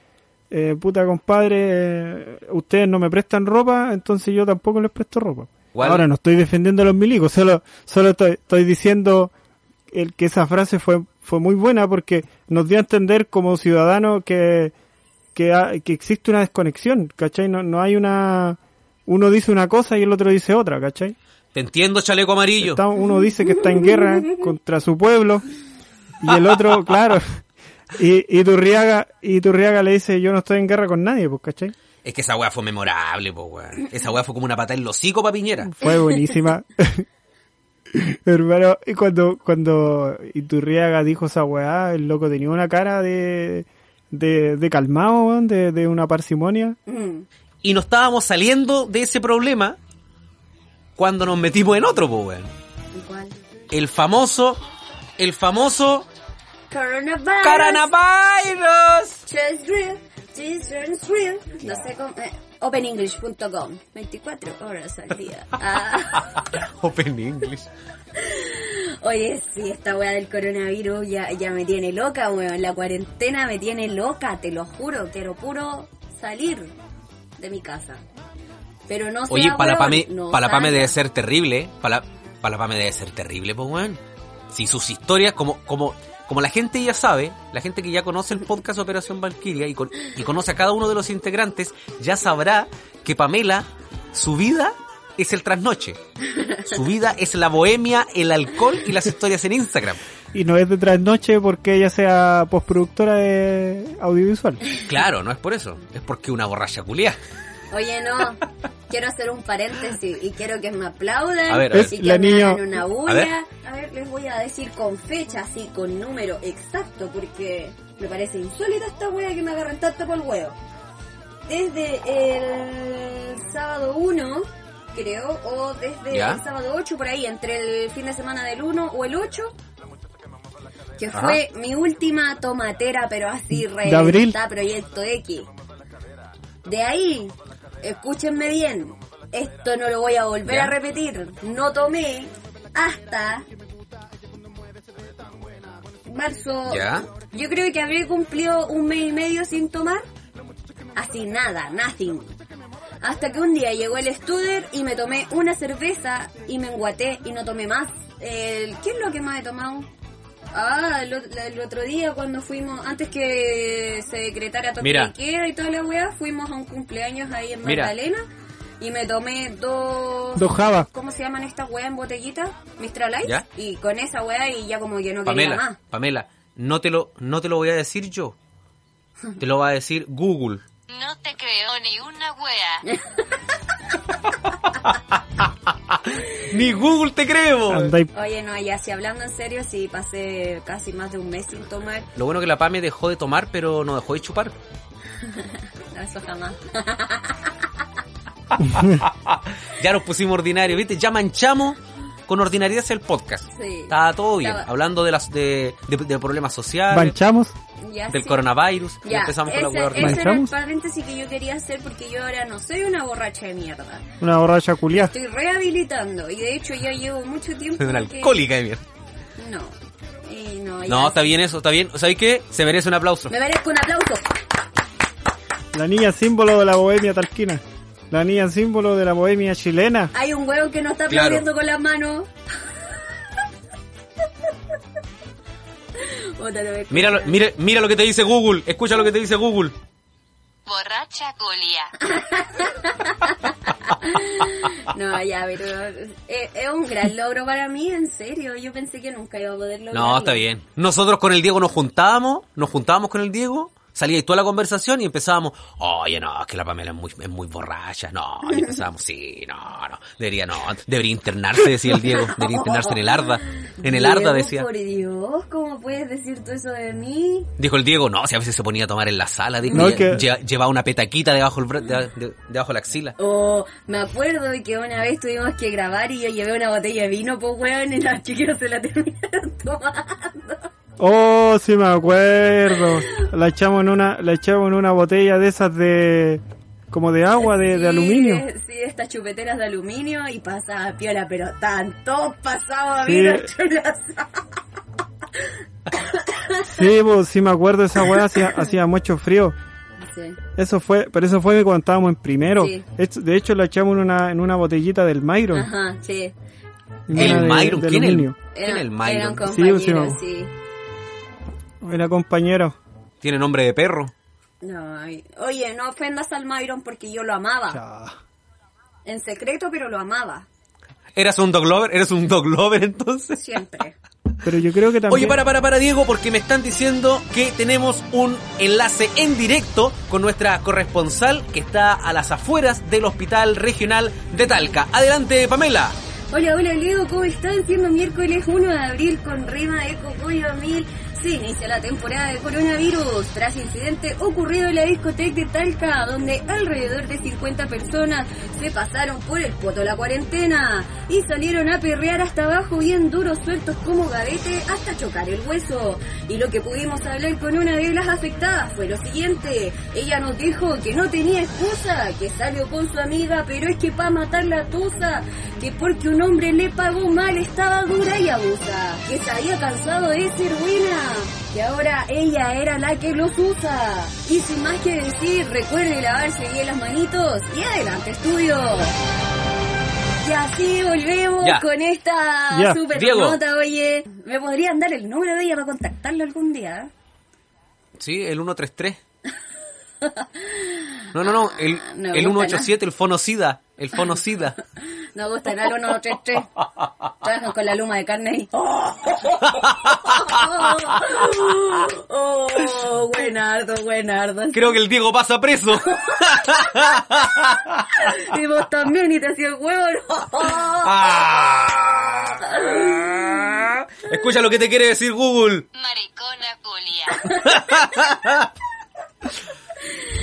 Speaker 3: eh, puta compadre eh, ustedes no me prestan ropa entonces yo tampoco les presto ropa ahora no estoy defendiendo a los milicos solo solo estoy, estoy diciendo el que esa frase fue fue muy buena porque nos dio a entender como ciudadanos que que, ha- que existe una desconexión ¿cachai? no, no hay una uno dice una cosa y el otro dice otra ¿cachai?
Speaker 1: Te entiendo, chaleco amarillo.
Speaker 3: Está- uno dice que está en guerra contra su pueblo y el otro, claro, y, y Turriaga, y Turriaga le dice yo no estoy en guerra con nadie, pues, ¿cachai?
Speaker 1: Es que esa weá fue memorable, po, weón. Esa weá fue como una pata en los hocico pa' Piñera.
Speaker 3: Fue buenísima. Hermano, y cuando, cuando Iturriaga dijo esa weá, el loco tenía una cara de, de, de calmado, weón, de, de una parsimonia.
Speaker 2: Mm.
Speaker 1: Y no estábamos saliendo de ese problema cuando nos metimos en otro, po, weón. El famoso, el famoso
Speaker 2: Coronavirus.
Speaker 1: coronavirus.
Speaker 2: Just real, just real. No sé cómo. eh, openenglish.com. 24 horas al día. Ah.
Speaker 1: Open English.
Speaker 2: Oye, sí, esta weá del coronavirus ya, ya me tiene loca, weón. La cuarentena me tiene loca, te lo juro. Quiero puro salir de mi casa. Pero no sea
Speaker 1: Oye, para la
Speaker 2: weón,
Speaker 1: Pame,
Speaker 2: no
Speaker 1: para la Pame
Speaker 2: salga.
Speaker 1: debe ser terrible. Para la, para la Pame debe ser terrible, pues, weón. Si sus historias, como, como, como la gente ya sabe, la gente que ya conoce el podcast Operación Valkyria y, con- y conoce a cada uno de los integrantes, ya sabrá que Pamela, su vida es el trasnoche. Su vida es la bohemia, el alcohol y las historias en Instagram.
Speaker 3: Y no es de trasnoche porque ella sea postproductora de audiovisual.
Speaker 1: Claro, no es por eso. Es porque una borracha culia.
Speaker 2: Oye, no. quiero hacer un paréntesis y quiero que me aplaudan.
Speaker 1: A ver, a ver.
Speaker 2: y que me hagan una
Speaker 1: A ver.
Speaker 2: bulla. A ver, les voy a decir con fecha, así, con número exacto, porque me parece insólita esta wea que me agarran tanto por el huevo. Desde el sábado 1, creo, o desde
Speaker 1: ¿Ya?
Speaker 2: el sábado 8, por ahí, entre el fin de semana del 1 o el 8, que
Speaker 1: Ajá.
Speaker 2: fue mi última tomatera, pero así
Speaker 3: De abril.
Speaker 2: reventada, Proyecto X. De ahí, escúchenme bien, esto no lo voy a volver
Speaker 1: ¿Ya?
Speaker 2: a repetir. No tomé hasta marzo.
Speaker 1: ¿Ya?
Speaker 2: Yo creo que habré cumplido un mes y medio sin tomar. Así nada, nothing. Hasta que un día llegó el Studer y me tomé una cerveza y me enguaté y no tomé más. El- ¿Qué es lo que más he tomado? Ah, el, el otro día cuando fuimos, antes que se decretara toque
Speaker 1: Mira.
Speaker 2: de queda y toda la weá, fuimos a un cumpleaños ahí en
Speaker 1: Mira.
Speaker 2: Magdalena y me tomé dos...
Speaker 3: Dos jabas.
Speaker 2: ¿Cómo se llaman estas weas en botellita? Mistral Ice.
Speaker 1: ¿Ya?
Speaker 2: Y con esa wea y ya como que no quería
Speaker 1: Pamela,
Speaker 2: más.
Speaker 1: Pamela, no te lo, no te lo voy a decir yo. Te lo va a decir Google.
Speaker 4: No te creo ni una wea.
Speaker 1: Ni Google te creo.
Speaker 2: Oye, no, ya si hablando en serio, sí pasé casi más de un mes sin tomar.
Speaker 1: Lo bueno que la Pame dejó de tomar, pero no dejó de chupar.
Speaker 2: No, eso jamás.
Speaker 1: Ya nos pusimos ordinarios, ¿viste? Ya manchamos con ordinariedad el podcast.
Speaker 2: Sí.
Speaker 1: Está todo bien.
Speaker 2: Estaba-
Speaker 1: Hablando de las de, de- de problemas sociales,
Speaker 3: ¿Manchamos?
Speaker 2: Ya
Speaker 1: del
Speaker 2: sí.
Speaker 1: coronavirus. y
Speaker 2: Ya,
Speaker 1: empezamos con la
Speaker 2: ese, ese era el
Speaker 3: ¿Manchamos?
Speaker 2: paréntesis que yo quería hacer porque yo ahora no soy una borracha de mierda.
Speaker 3: Una borracha culiada.
Speaker 2: Estoy rehabilitando y de hecho ya llevo mucho tiempo.
Speaker 1: Una
Speaker 2: que-
Speaker 1: alcohólica de mierda.
Speaker 2: No. Y no,
Speaker 1: No, está bien eso, está bien. ¿Sabes qué? Se merece un aplauso.
Speaker 2: Me merezco un aplauso.
Speaker 3: La niña símbolo de la bohemia talquina. La niña símbolo de la bohemia chilena.
Speaker 2: Hay un huevo que no está
Speaker 1: Claro.
Speaker 2: aplaudiendo con las manos.
Speaker 1: Mira, lo- mira, mira lo que te dice Google. Escucha lo que te dice Google.
Speaker 4: Borracha Julia.
Speaker 2: No, ya, pero es, es un gran logro para mí, en serio. Yo pensé que nunca iba a poder lograrlo.
Speaker 1: No, está bien. Nosotros con el Diego nos juntábamos, nos juntábamos con el Diego, salía ahí toda la conversación y empezábamos, oye, no, es que la Pamela es muy, es muy borracha, no, y empezábamos, sí, no, no, debería, no, debería internarse, decía el Diego, debería internarse en el Arda, en el Arda decía.
Speaker 2: Por Dios, ¿cómo puedes decir tú eso de mí?
Speaker 1: Dijo el Diego, no, si a veces se ponía a tomar en la sala, dijo,
Speaker 3: No,
Speaker 1: lle-
Speaker 3: que-
Speaker 1: lle- llevaba una petaquita debajo, el de- de- debajo de la axila.
Speaker 2: O me acuerdo de que una vez tuvimos que grabar y yo llevé una botella de vino, pues weón, y los chiquillos se la terminaron tomando.
Speaker 3: Oh, sí me acuerdo. La echamos en una, la echamos en una botella de esas de, como de agua, de,
Speaker 2: Sí,
Speaker 3: de aluminio.
Speaker 2: Sí, estas chupeteras de aluminio y pasaba piola, pero tanto pasaba
Speaker 3: Sí.
Speaker 2: sal.
Speaker 3: Sí, pues sí me acuerdo esa weá, hacía, hacía mucho frío.
Speaker 2: Sí.
Speaker 3: Eso fue, pero eso fue cuando estábamos en primero.
Speaker 2: Sí.
Speaker 3: De hecho, la echamos en una, en una botellita del Myron.
Speaker 2: Ajá, sí.
Speaker 1: El
Speaker 3: de-
Speaker 1: Myron,
Speaker 3: de
Speaker 1: ¿quién es el, quién el Myron?
Speaker 2: compañeros,
Speaker 3: Sí, sí,
Speaker 2: sí.
Speaker 3: Era compañero.
Speaker 1: Tiene nombre de perro.
Speaker 2: No, ay- oye, no ofendas al Myron porque yo lo amaba. En secreto, pero lo amaba.
Speaker 1: ¿Eras un dog lover? ¿Eres un dog lover entonces?
Speaker 2: Siempre.
Speaker 3: Pero yo creo que también.
Speaker 1: Oye, para, para, para, Diego, porque me están diciendo que tenemos un enlace en directo con nuestra corresponsal que está a las afueras del Hospital Regional de Talca. Adelante, Pamela.
Speaker 2: Hola, hola Leo, ¿cómo están? Siendo miércoles 1 de abril con Rima Eco Pollo 1000, se inicia la temporada de coronavirus. Tras incidente ocurrido en la discoteca de Talca, donde alrededor de 50 personas se pasaron por el poto la cuarentena y salieron a perrear hasta abajo bien duros, sueltos como gavete hasta chocar el hueso. Y lo que pudimos hablar con una de las afectadas fue lo siguiente, ella nos dijo que no tenía excusa, que salió con su amiga, pero es que para matar la tusa, que porque un hombre le pagó mal estaba dura y abusa, que se había cansado de ser buena, que ahora ella era la que los usa. Y sin más que decir, recuerde lavarse bien las manitos y adelante estudio. Y así volvemos
Speaker 1: Ya.
Speaker 2: con esta
Speaker 3: Ya.
Speaker 2: super
Speaker 1: Diego.
Speaker 2: nota, oye. ¿Me podrían dar el número de ella para contactarlo algún día?
Speaker 1: Sí, el 133. No, no, no, el,
Speaker 2: No
Speaker 1: el
Speaker 2: gusta
Speaker 1: 187, el fonocida, el fonocida.
Speaker 2: No gusta nada, el 133. Trabajan con la luma de carne ahí. Oh, buenardo, buenardo.
Speaker 1: Creo que el Diego pasa preso.
Speaker 2: Y vos también, y te hacía el huevo.
Speaker 1: Ah. Escucha lo que te quiere decir Google.
Speaker 4: Maricona Julia.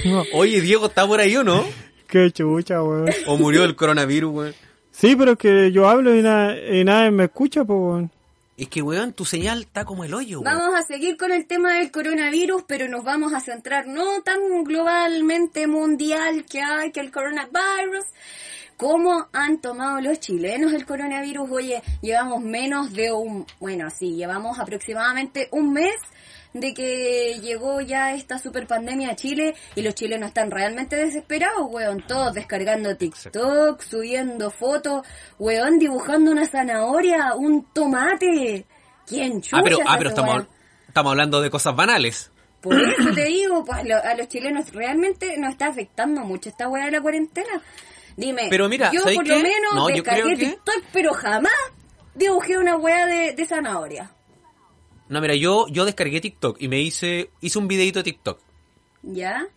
Speaker 3: No,
Speaker 1: Oye, Diego está por ahí o no?
Speaker 3: qué chucha, weón.
Speaker 1: O murió del coronavirus, weón.
Speaker 3: Sí, pero es que yo hablo y, na- y nadie me escucha, pues, weón.
Speaker 1: Es que, weón, tu señal está como el hoyo, weón.
Speaker 2: Vamos a seguir con el tema del coronavirus, pero nos vamos a centrar no tan globalmente mundial que hay que el coronavirus. ¿Cómo han tomado los chilenos el coronavirus? Oye, llevamos menos de un, bueno, sí, llevamos aproximadamente un mes de que llegó ya esta super pandemia a Chile y los chilenos están realmente desesperados, weón, todos descargando TikTok, subiendo fotos, weón, dibujando una zanahoria, un tomate. ¿Quién chucha
Speaker 1: Ah, pero, ah, pero estamos, hablando de cosas banales.
Speaker 2: Por eso te digo, pues a los chilenos realmente nos está afectando mucho esta weá de la cuarentena. Dime,
Speaker 1: Pero mira,
Speaker 2: yo
Speaker 1: ¿sabes
Speaker 2: por lo menos
Speaker 1: No, yo
Speaker 2: descargué
Speaker 1: creo que-
Speaker 2: TikTok, pero jamás dibujé una weá de, de zanahoria.
Speaker 1: No, mira, yo, yo descargué TikTok y me hice, hice un videito de TikTok.
Speaker 2: ¿Ya?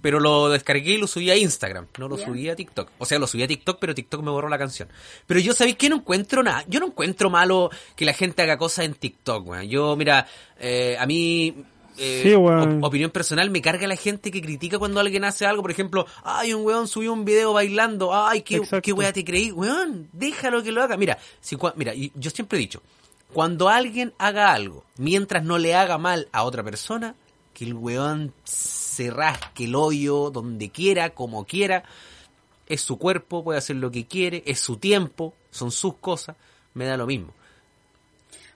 Speaker 1: pero lo descargué y lo subí a Instagram, no lo
Speaker 2: Ya.
Speaker 1: subí a TikTok. O sea, lo subí a TikTok, pero TikTok me borró la canción. Pero yo sabéis que no encuentro nada, yo no encuentro malo que la gente haga cosas en TikTok, weón. Yo, mira, eh, a mí... eh,
Speaker 3: Sí, weón.
Speaker 1: op- opinión personal, me carga la gente que critica cuando alguien hace algo, por ejemplo, ay, un weón subió un video bailando, ay, qué,
Speaker 3: Exacto.
Speaker 1: qué weá te creí, weón, déjalo que lo haga. Mira, si, mira, y yo siempre he dicho, cuando alguien haga algo, mientras no le haga mal a otra persona, que el weón se rasque el hoyo donde quiera, como quiera, es su cuerpo, puede hacer lo que quiere, es su tiempo, son sus cosas, me da lo mismo.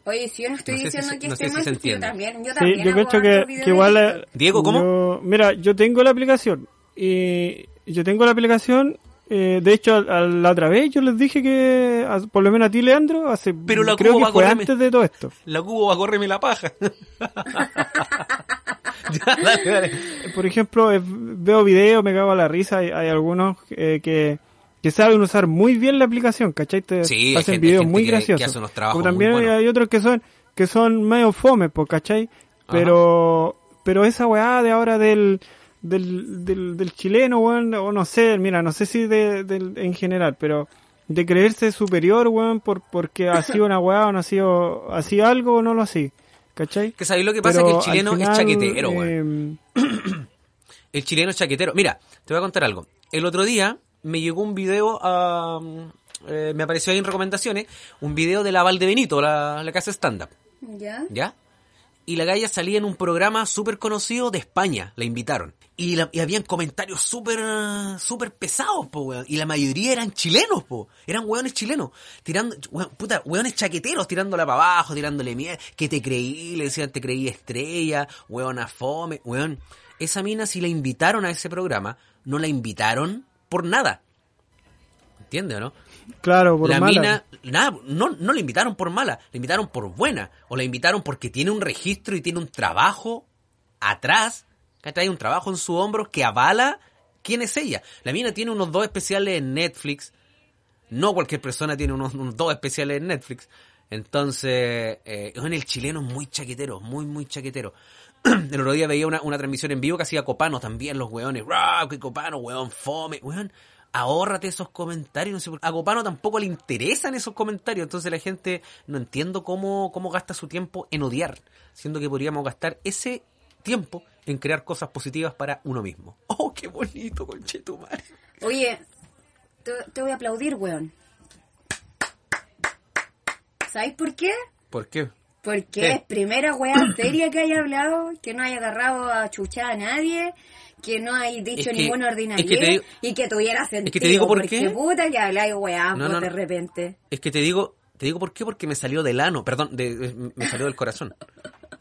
Speaker 2: Oye, si yo no estoy
Speaker 1: No sé si
Speaker 2: diciendo que
Speaker 1: no sé
Speaker 2: esté
Speaker 1: si
Speaker 2: mal,
Speaker 1: se
Speaker 2: si yo
Speaker 1: entiende.
Speaker 2: también, yo
Speaker 3: Sí,
Speaker 2: también
Speaker 3: yo
Speaker 2: hago
Speaker 3: que, que igual...
Speaker 1: Diego, ¿cómo?
Speaker 3: yo- mira, yo tengo la aplicación y yo tengo la aplicación... eh, de hecho, a- a la otra vez yo les dije que, a- por lo menos a ti, Leandro, hace,
Speaker 1: Pero la
Speaker 3: creo que fue
Speaker 1: correrme.
Speaker 3: antes de todo esto.
Speaker 1: La cubo va a correrme la paja. ya, dale, dale.
Speaker 3: Por ejemplo, eh, veo videos, me cago a la risa, hay, hay algunos eh, que, que saben usar muy bien la aplicación, ¿cachai? Te
Speaker 1: Sí,
Speaker 3: hacen
Speaker 1: gente-
Speaker 3: videos muy
Speaker 1: que-
Speaker 3: graciosos.
Speaker 1: que trabajos
Speaker 3: también
Speaker 1: muy
Speaker 3: hay otros que son que son medio fome, pues, ¿cachai? Pero pero esa weá de ahora del del, del, del chileno, weón, o no sé, mira, no sé si de, del- en general, pero de creerse superior, weón, por, porque ha sido una weá o no ha sido, ha sido algo o no lo ha sido, ¿cachai?
Speaker 1: Que sabéis lo que pasa
Speaker 3: Pero
Speaker 1: que el chileno
Speaker 3: final,
Speaker 1: es chaquetero, weón.
Speaker 3: eh,
Speaker 1: El chileno es chaquetero. Mira, te voy a contar algo. El otro día me llegó un video a... eh, me apareció ahí en recomendaciones, un video de la Valdebenito, la, la casa stand-up,
Speaker 2: ¿Ya?
Speaker 1: ¿ya? Y la galla salía en un programa súper conocido de España, la invitaron. Y, la- habían comentarios súper súper pesados, po, weón. Y la mayoría eran chilenos, po. Eran weones chilenos. Tirando, weón, puta, weones chaqueteros, tirándola para abajo, tirándole mierda. Que te creí, le decían, te creí estrella, weona fome, weón. Esa mina, si la invitaron a ese programa, no la invitaron por nada. ¿Entiendes o no?
Speaker 3: Claro, por
Speaker 1: la
Speaker 3: mala.
Speaker 1: mina, nada, no, no la invitaron por mala, la invitaron por buena, o la invitaron porque tiene un registro y tiene un trabajo atrás, que trae un trabajo en su hombro que avala quién es ella. La mina tiene unos dos especiales en Netflix, no cualquier persona tiene unos, unos dos especiales en Netflix. Entonces, eh, en el chileno es muy chaquetero, muy, muy chaquetero. El otro día veía una, una transmisión en vivo que hacía Copano también, los weones. ¡Rah! ¡Qué Copano, weón, fome! Weón, ahórrate esos comentarios. No sé a Copano tampoco le interesan esos comentarios. Entonces la gente no entiendo cómo, cómo gasta su tiempo en odiar. Siendo que podríamos gastar ese tiempo en crear cosas positivas para uno mismo. ¡Oh, qué bonito, conchetumare!
Speaker 2: Oye, te, te voy a aplaudir, weón. ¿Sabes por qué?
Speaker 1: ¿Por qué?
Speaker 2: Porque
Speaker 1: ¿Qué?
Speaker 2: es primera weá seria que haya hablado, que no haya agarrado a chuchar a nadie, que no hay dicho
Speaker 1: Es que-
Speaker 2: ninguna
Speaker 1: es
Speaker 2: ordinaria
Speaker 1: que te digo-
Speaker 2: y que tuviera sentido.
Speaker 1: que te digo por qué.
Speaker 2: puta que habláis weá
Speaker 1: No,
Speaker 2: pues,
Speaker 1: no,
Speaker 2: de repente.
Speaker 1: Es que te digo, te digo por qué, porque me salió del ano, perdón, de- de- me salió del corazón.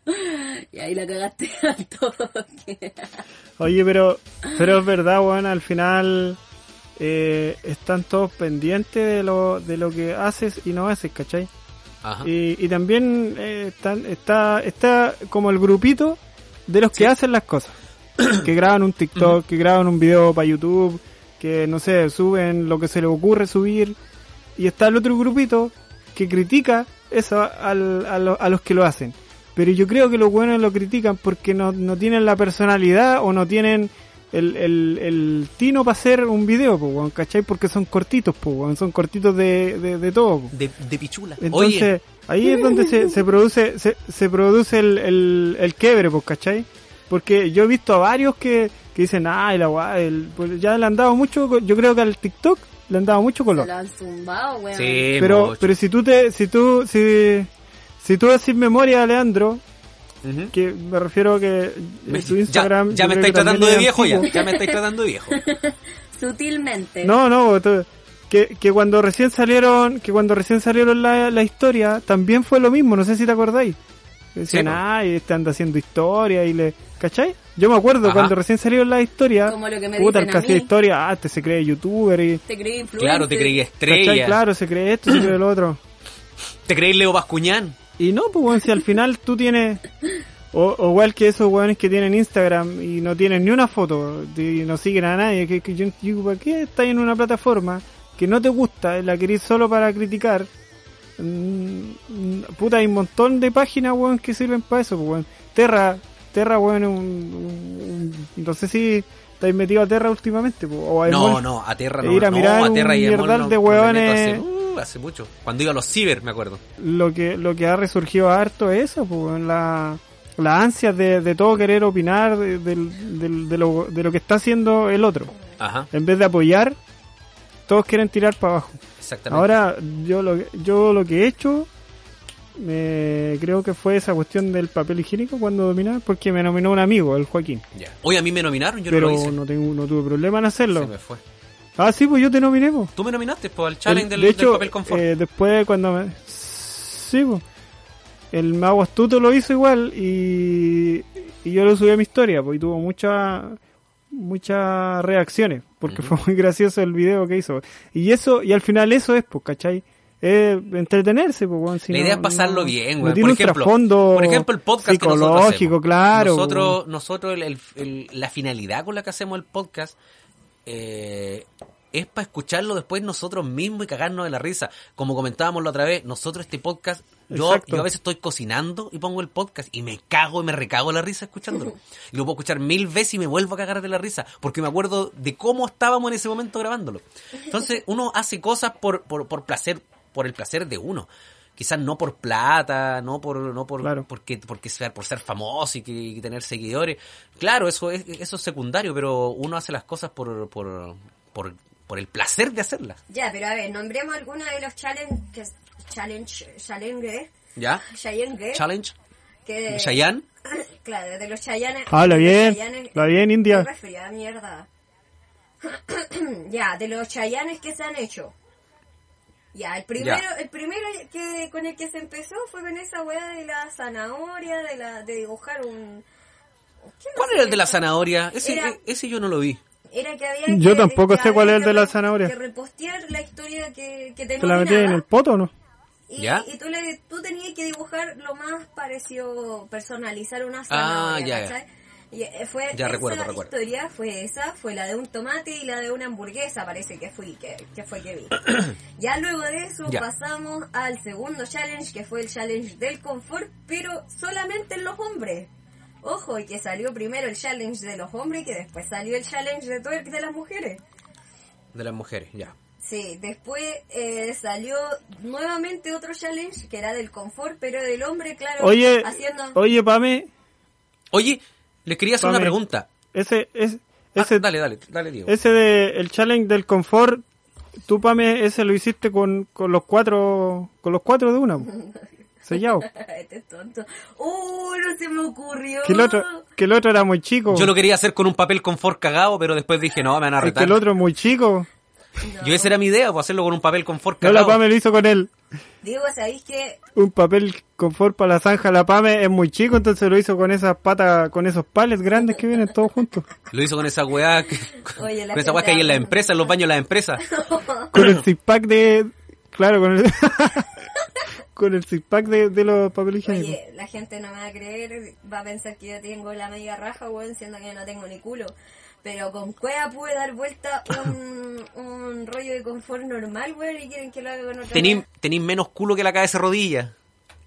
Speaker 2: Y ahí la cagaste al toque.
Speaker 3: Oye, pero, pero es verdad, weón, al final eh, están todos pendientes de lo, de lo que haces y no haces, ¿cachai?
Speaker 1: Ajá.
Speaker 3: Y, y también eh, están- está, está como el grupito de los que hacen las cosas. que graban un TikTok, que graban un video para YouTube, que no sé, suben lo que se les ocurre subir. Y está el otro grupito que critica eso al- a, lo- a los que lo hacen. Pero yo creo que los buenos lo critican porque no, no tienen la personalidad o no tienen el, el, el tino para hacer un video, po, ¿cachai? Porque son cortitos, po, son cortitos de, de, de todo. po.
Speaker 1: De, de pichula.
Speaker 3: Entonces,
Speaker 1: Oye,
Speaker 3: ahí es donde se, se produce se, se produce el, el, el quiebre, pues, ¿cachai? Porque yo he visto a varios que, que dicen, ay, la guay, el- pues ya le han dado mucho, yo creo que al TikTok le han dado mucho
Speaker 2: Se
Speaker 3: color.
Speaker 2: lo han zumbado, weón.
Speaker 1: sí,
Speaker 3: Pero,
Speaker 1: mucho.
Speaker 3: pero si tú te, si tú, si, si tú haces memoria, Leandro, que me refiero a que en tu
Speaker 1: ya-
Speaker 3: Instagram...
Speaker 1: ya,
Speaker 3: yo
Speaker 1: me estáis tratando de viejo ya, ya me estáis tratando de viejo.
Speaker 2: Sutilmente.
Speaker 3: No, no, que, que cuando recién salieron, que cuando recién salieron la, la historia, también fue lo mismo, no sé si te acordáis. Decían,
Speaker 1: Sí, po.
Speaker 3: ay, este anda haciendo historia y le, ¿cachai? Yo me acuerdo
Speaker 1: Ajá.
Speaker 3: cuando recién salieron las historias,
Speaker 2: Como lo que me
Speaker 3: puta, el
Speaker 2: dicen
Speaker 3: que hacía historia, ah, este se cree youtuber y,
Speaker 2: Te creí influencer.
Speaker 1: Claro, te creí
Speaker 3: ¿cachai?
Speaker 1: estrella.
Speaker 3: Claro, se cree esto, se cree lo otro.
Speaker 1: Te creí Leo Bascuñán.
Speaker 3: Y no, pues bueno, si al final tú tienes, o, o igual que esos weones que tienen Instagram y no tienen ni una foto y no siguen a nadie, que, que yo digo, ¿para qué estás en una plataforma que no te gusta, la querís solo para criticar? Mm, puta, hay un montón de páginas, weón, que sirven para eso, pues, weón. Terra, Terra, weón, un, un- un- no sé si estáis metido a Terra últimamente, po, o a
Speaker 1: No, no, a Terra no.
Speaker 3: ir a
Speaker 1: no,
Speaker 3: mirar
Speaker 1: a Terra y no-
Speaker 3: de.
Speaker 1: Hace, uh, hace mucho. Cuando iba a los ciber, me acuerdo.
Speaker 3: lo que lo que ha resurgido harto es eso, pues, la, la ansia de, de todo querer opinar de, del- de lo, de lo que está haciendo el otro.
Speaker 1: Ajá,
Speaker 3: En vez de apoyar, todos quieren tirar para abajo.
Speaker 1: exactamente.
Speaker 3: Ahora, yo lo, que- yo lo que he hecho, eh, creo que fue esa cuestión del papel higiénico cuando dominaba, porque me nominó un amigo, el Joaquín.
Speaker 1: Ya. Hoy a mí me nominaron, yo
Speaker 3: pero
Speaker 1: no lo hice.
Speaker 3: no, tengo, no tuve problema en
Speaker 1: Se
Speaker 3: hacerlo.
Speaker 1: me fue.
Speaker 3: Ah, sí, pues yo te nominé, pues.
Speaker 1: Tú me nominaste por el challenge
Speaker 3: El-
Speaker 1: del,
Speaker 3: de
Speaker 1: del
Speaker 3: hecho,
Speaker 1: papel confort.
Speaker 3: eh, después cuando me... Sí, pues. El mago astuto lo hizo igual y, y yo lo subí a mi historia, pues, y tuvo muchas muchas reacciones, porque fue muy gracioso el video que hizo. Y eso, y al final eso es, pues, ¿cachai? Es entretenerse, pues, si
Speaker 1: la
Speaker 3: no-
Speaker 1: idea es pasarlo
Speaker 3: no-
Speaker 1: bien, güey. Por ejemplo, por ejemplo, el podcast que nosotros
Speaker 3: psicológico,
Speaker 1: hacemos.
Speaker 3: claro.
Speaker 1: Nosotros, nosotros el- el- el- la finalidad con la que hacemos el podcast eh, es para escucharlo después nosotros mismos y cagarnos de la risa. Como comentábamos la otra vez, nosotros este podcast, yo, yo a veces estoy cocinando y pongo el podcast y me cago y me recago la risa escuchándolo. Y lo puedo escuchar mil veces y me vuelvo a cagar de la risa, porque me acuerdo de cómo estábamos en ese momento grabándolo. Entonces uno hace cosas por, por, por placer, por el placer de uno. Quizás no por plata, no por, no por,
Speaker 3: Claro.
Speaker 1: porque, porque ser, por ser famoso y, que, y tener seguidores. Claro, eso es, eso es secundario, pero uno hace las cosas por, por, por, por el placer de hacerlas.
Speaker 2: Ya, pero a ver, nombremos algunos de los challenges. Challenge. Challenge.
Speaker 1: ¿Ya?
Speaker 2: Challenge.
Speaker 1: Challenge.
Speaker 2: Que,
Speaker 1: Chayanne.
Speaker 2: Claro, de los Chayanes.
Speaker 3: Habla bien, habla bien, India.
Speaker 2: Resfriada, mierda. ya, de los Chayanes que se han hecho. Ya, el primero,
Speaker 1: Ya.
Speaker 2: el primero que con el que se empezó fue con esa weá de la zanahoria, de la de dibujar un ¿qué
Speaker 1: ¿Cuál era el de la zanahoria? Ese,
Speaker 2: Era-
Speaker 1: e- ese yo no lo vi.
Speaker 2: Era que había
Speaker 3: Yo
Speaker 2: que-
Speaker 3: tampoco
Speaker 2: que
Speaker 3: sé cuál es el de la zanahoria.
Speaker 2: Que repostear la historia que, que te
Speaker 3: ¿Te la metí en el poto o no?
Speaker 2: Y,
Speaker 1: ¿Ya?
Speaker 2: y tú, le, tú tenías que dibujar lo más parecido, personalizar una
Speaker 1: Ah,
Speaker 2: zanahoria,
Speaker 1: ya, ya.
Speaker 2: ¿cachai? Y eh, fue
Speaker 1: Ya,
Speaker 2: esa
Speaker 1: recuerdo, recuerdo.
Speaker 2: historia fue esa, fue la de un tomate y la de una hamburguesa, parece que fui, que, que fue que vi. ya luego de eso
Speaker 1: Ya.
Speaker 2: pasamos al segundo challenge, que fue el challenge del confort, pero solamente en los hombres. Ojo, y que salió primero el challenge de los hombres y que después salió el challenge de twerk de las mujeres.
Speaker 1: De las mujeres, ya.
Speaker 2: Sí, después eh, salió nuevamente otro challenge que era del confort, pero del hombre, claro,
Speaker 3: Oye,
Speaker 2: haciendo...
Speaker 3: oye, Pame,
Speaker 1: Oye, les quería hacer una pregunta.
Speaker 3: ese, es,
Speaker 1: Ah,
Speaker 3: ese,
Speaker 1: dale, dale, dale, Diego.
Speaker 3: ese de el challenge del confort, tú Pame, ese lo hiciste con, con los cuatro, con los cuatro de una, sellado.
Speaker 2: este es tonto. ¡Oh, no se me ocurrió!
Speaker 3: Que el otro, que el otro era muy chico.
Speaker 1: Yo lo quería hacer con un papel confort cagado, pero después dije, no, me van a
Speaker 3: Es que
Speaker 1: retar.
Speaker 3: el otro es muy chico.
Speaker 2: No.
Speaker 1: Yo esa era mi idea, pues hacerlo con un papel confort
Speaker 3: No, la. Pame lo hizo con él.
Speaker 2: Digo, ¿sabéis que
Speaker 3: Un papel confort para la zanja, la Pame es muy chico, entonces lo hizo con esas patas, con esos pales grandes que vienen todos juntos.
Speaker 1: Lo hizo con esa weá, que,
Speaker 2: Oye, la
Speaker 1: con esa weá que hay en las
Speaker 2: gente-
Speaker 1: empresas, en los baños de las empresas.
Speaker 3: Con el six pack de, claro, con el, con el six pack de, de los papeles higiénicos.
Speaker 2: Oye, la gente no me va a creer, va a pensar que yo tengo la media raja, weón, siendo que yo no tengo ni culo. Pero con cueva pude dar vuelta un, un rollo de confort normal, weón, y quieren que lo haga con otra
Speaker 1: Tenís,
Speaker 2: weá.
Speaker 1: tenís menos culo que la cabeza de rodilla.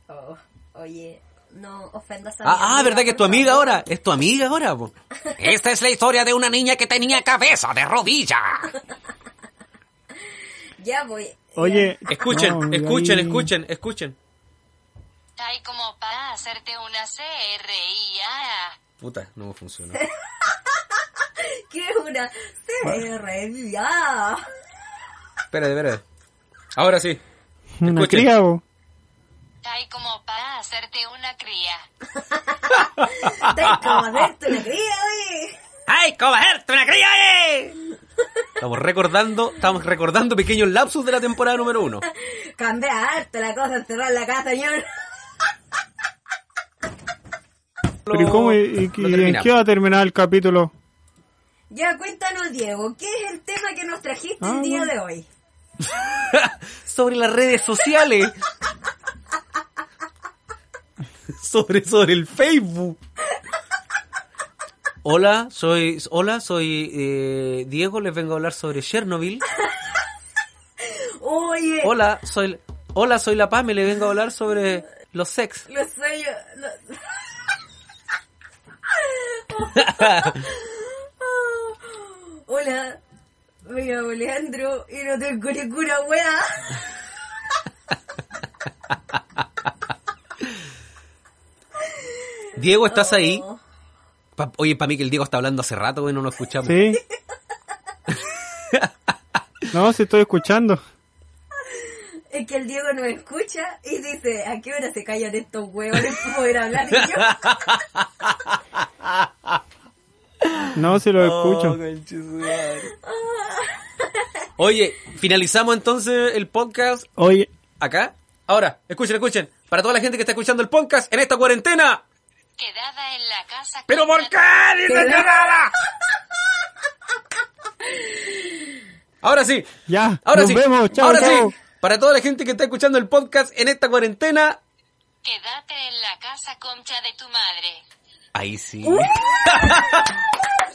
Speaker 2: Oh, oye, no ofendas a mi
Speaker 1: Ah, ah, ¿verdad que es tu amiga ahora? Es tu amiga ahora, po. Esta es la historia de una niña que tenía cabeza de rodilla.
Speaker 2: Ya voy.
Speaker 3: Oye,
Speaker 1: Escuchen,
Speaker 3: no,
Speaker 1: escuchen,
Speaker 3: ahí-
Speaker 1: escuchen, escuchen.
Speaker 4: Hay como para hacerte una CRIA.
Speaker 1: Puta, no me funciona.
Speaker 2: ya. ¿Qué es una CR? Ya.
Speaker 1: Espérate, espérate. Ahora sí.
Speaker 3: Una
Speaker 1: Escuchen.
Speaker 3: cría, bo.
Speaker 4: Hay como para hacerte una cría.
Speaker 2: Estás como hacerte una cría, oye.
Speaker 1: ¡Ay, cogerte una cría! Estamos recordando, estamos recordando pequeños lapsus de la temporada número uno.
Speaker 2: Cambia harto la cosa, encerrar la casa, señor.
Speaker 3: Pero ¿y cómo? ¿Y, y-
Speaker 1: Lo
Speaker 3: y en qué va a terminar el capítulo?
Speaker 2: Ya cuéntanos, Diego, ¿qué es el tema que nos trajiste
Speaker 3: Ah,
Speaker 2: el día
Speaker 3: bueno.
Speaker 2: de hoy?
Speaker 1: sobre las redes sociales. sobre, sobre el Facebook. Hola, soy, hola, soy eh, Diego, les vengo a hablar sobre Chernobyl.
Speaker 2: Oye,
Speaker 1: Hola, soy, hola, soy la Pame, les vengo a hablar sobre los sex.
Speaker 2: los sueños... los- hola, me llamo Leandro y no tengo ninguna wea.
Speaker 1: Diego, ¿estás ahí?
Speaker 2: Oh.
Speaker 1: Pa- Oye, para mí que el Diego está hablando hace rato, güey, no lo escuchamos.
Speaker 3: Sí. No, sí estoy escuchando.
Speaker 2: Es que el Diego no escucha y dice, ¿a qué hora se callan estos huevones para poder hablar? Y yo,
Speaker 3: No, sí lo escucho.
Speaker 1: Oye, finalizamos entonces el podcast
Speaker 3: Oye,
Speaker 1: acá. Ahora, escuchen, escuchen. Para toda la gente que está escuchando el podcast en esta cuarentena.
Speaker 4: Quedada en la casa.
Speaker 1: ¿Pero por qué? Dice quedada. Ahora sí.
Speaker 3: ya.
Speaker 1: Ahora
Speaker 3: nos
Speaker 1: sí.
Speaker 3: vemos. Chao,
Speaker 1: Ahora
Speaker 3: chao.
Speaker 1: sí. Para toda la gente que está escuchando el podcast en esta cuarentena.
Speaker 4: Quédate en la casa concha de tu madre.
Speaker 1: Ahí sí.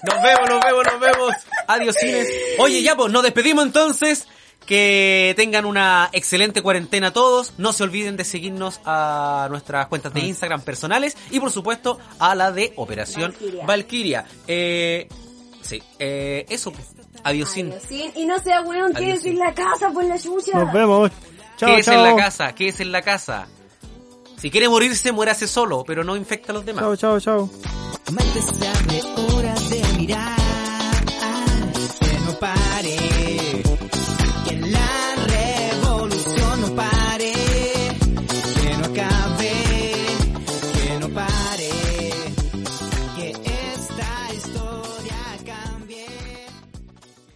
Speaker 1: nos vemos, nos vemos, nos vemos. Adiós, cines. Oye, ya pues, nos despedimos entonces. Que tengan una excelente cuarentena todos. No se olviden de seguirnos a nuestras cuentas de Instagram personales y por supuesto a la de Operación
Speaker 2: Valkyria.
Speaker 1: Valkyria. Eh, sí, eh, eso. pues. Adiós, cines.
Speaker 2: Adiós, sí. Y no sea weón,
Speaker 1: sí.
Speaker 2: en la casa por la chucha.
Speaker 3: Nos vemos. Chao,
Speaker 1: ¿Qué es
Speaker 3: chao.
Speaker 1: en la casa? ¿Qué es en la casa? Si quiere morirse, muérase solo, pero no infecta a los demás.
Speaker 3: Chao, chao, chao.